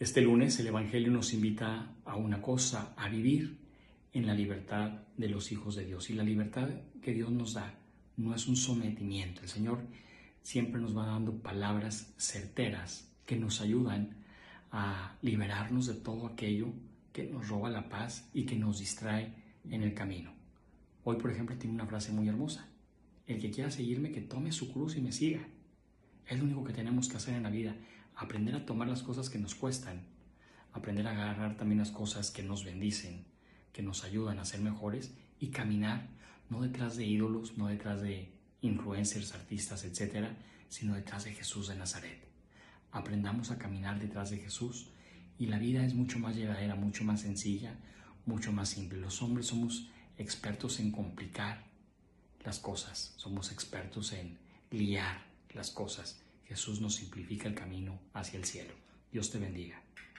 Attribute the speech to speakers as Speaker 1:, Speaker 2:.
Speaker 1: Este lunes el Evangelio nos invita a una cosa, a vivir en la libertad de los hijos de Dios. Y la libertad que Dios nos da no es un sometimiento. El Señor siempre nos va dando palabras certeras que nos ayudan a liberarnos de todo aquello que nos roba la paz y que nos distrae en el camino. Hoy, por ejemplo, tiene una frase muy hermosa. El que quiera seguirme, que tome su cruz y me siga. Es lo único que tenemos que hacer en la vida, aprender a tomar las cosas que nos cuestan, aprender a agarrar también las cosas que nos bendicen, que nos ayudan a ser mejores y caminar no detrás de ídolos, no detrás de influencers, artistas, etcétera, sino detrás de Jesús de Nazaret. Aprendamos a caminar detrás de Jesús y la vida es mucho más llevadera, mucho más sencilla, mucho más simple. Los hombres somos expertos en complicar las cosas, somos expertos en liar las cosas. Jesús nos simplifica el camino hacia el cielo. Dios te bendiga.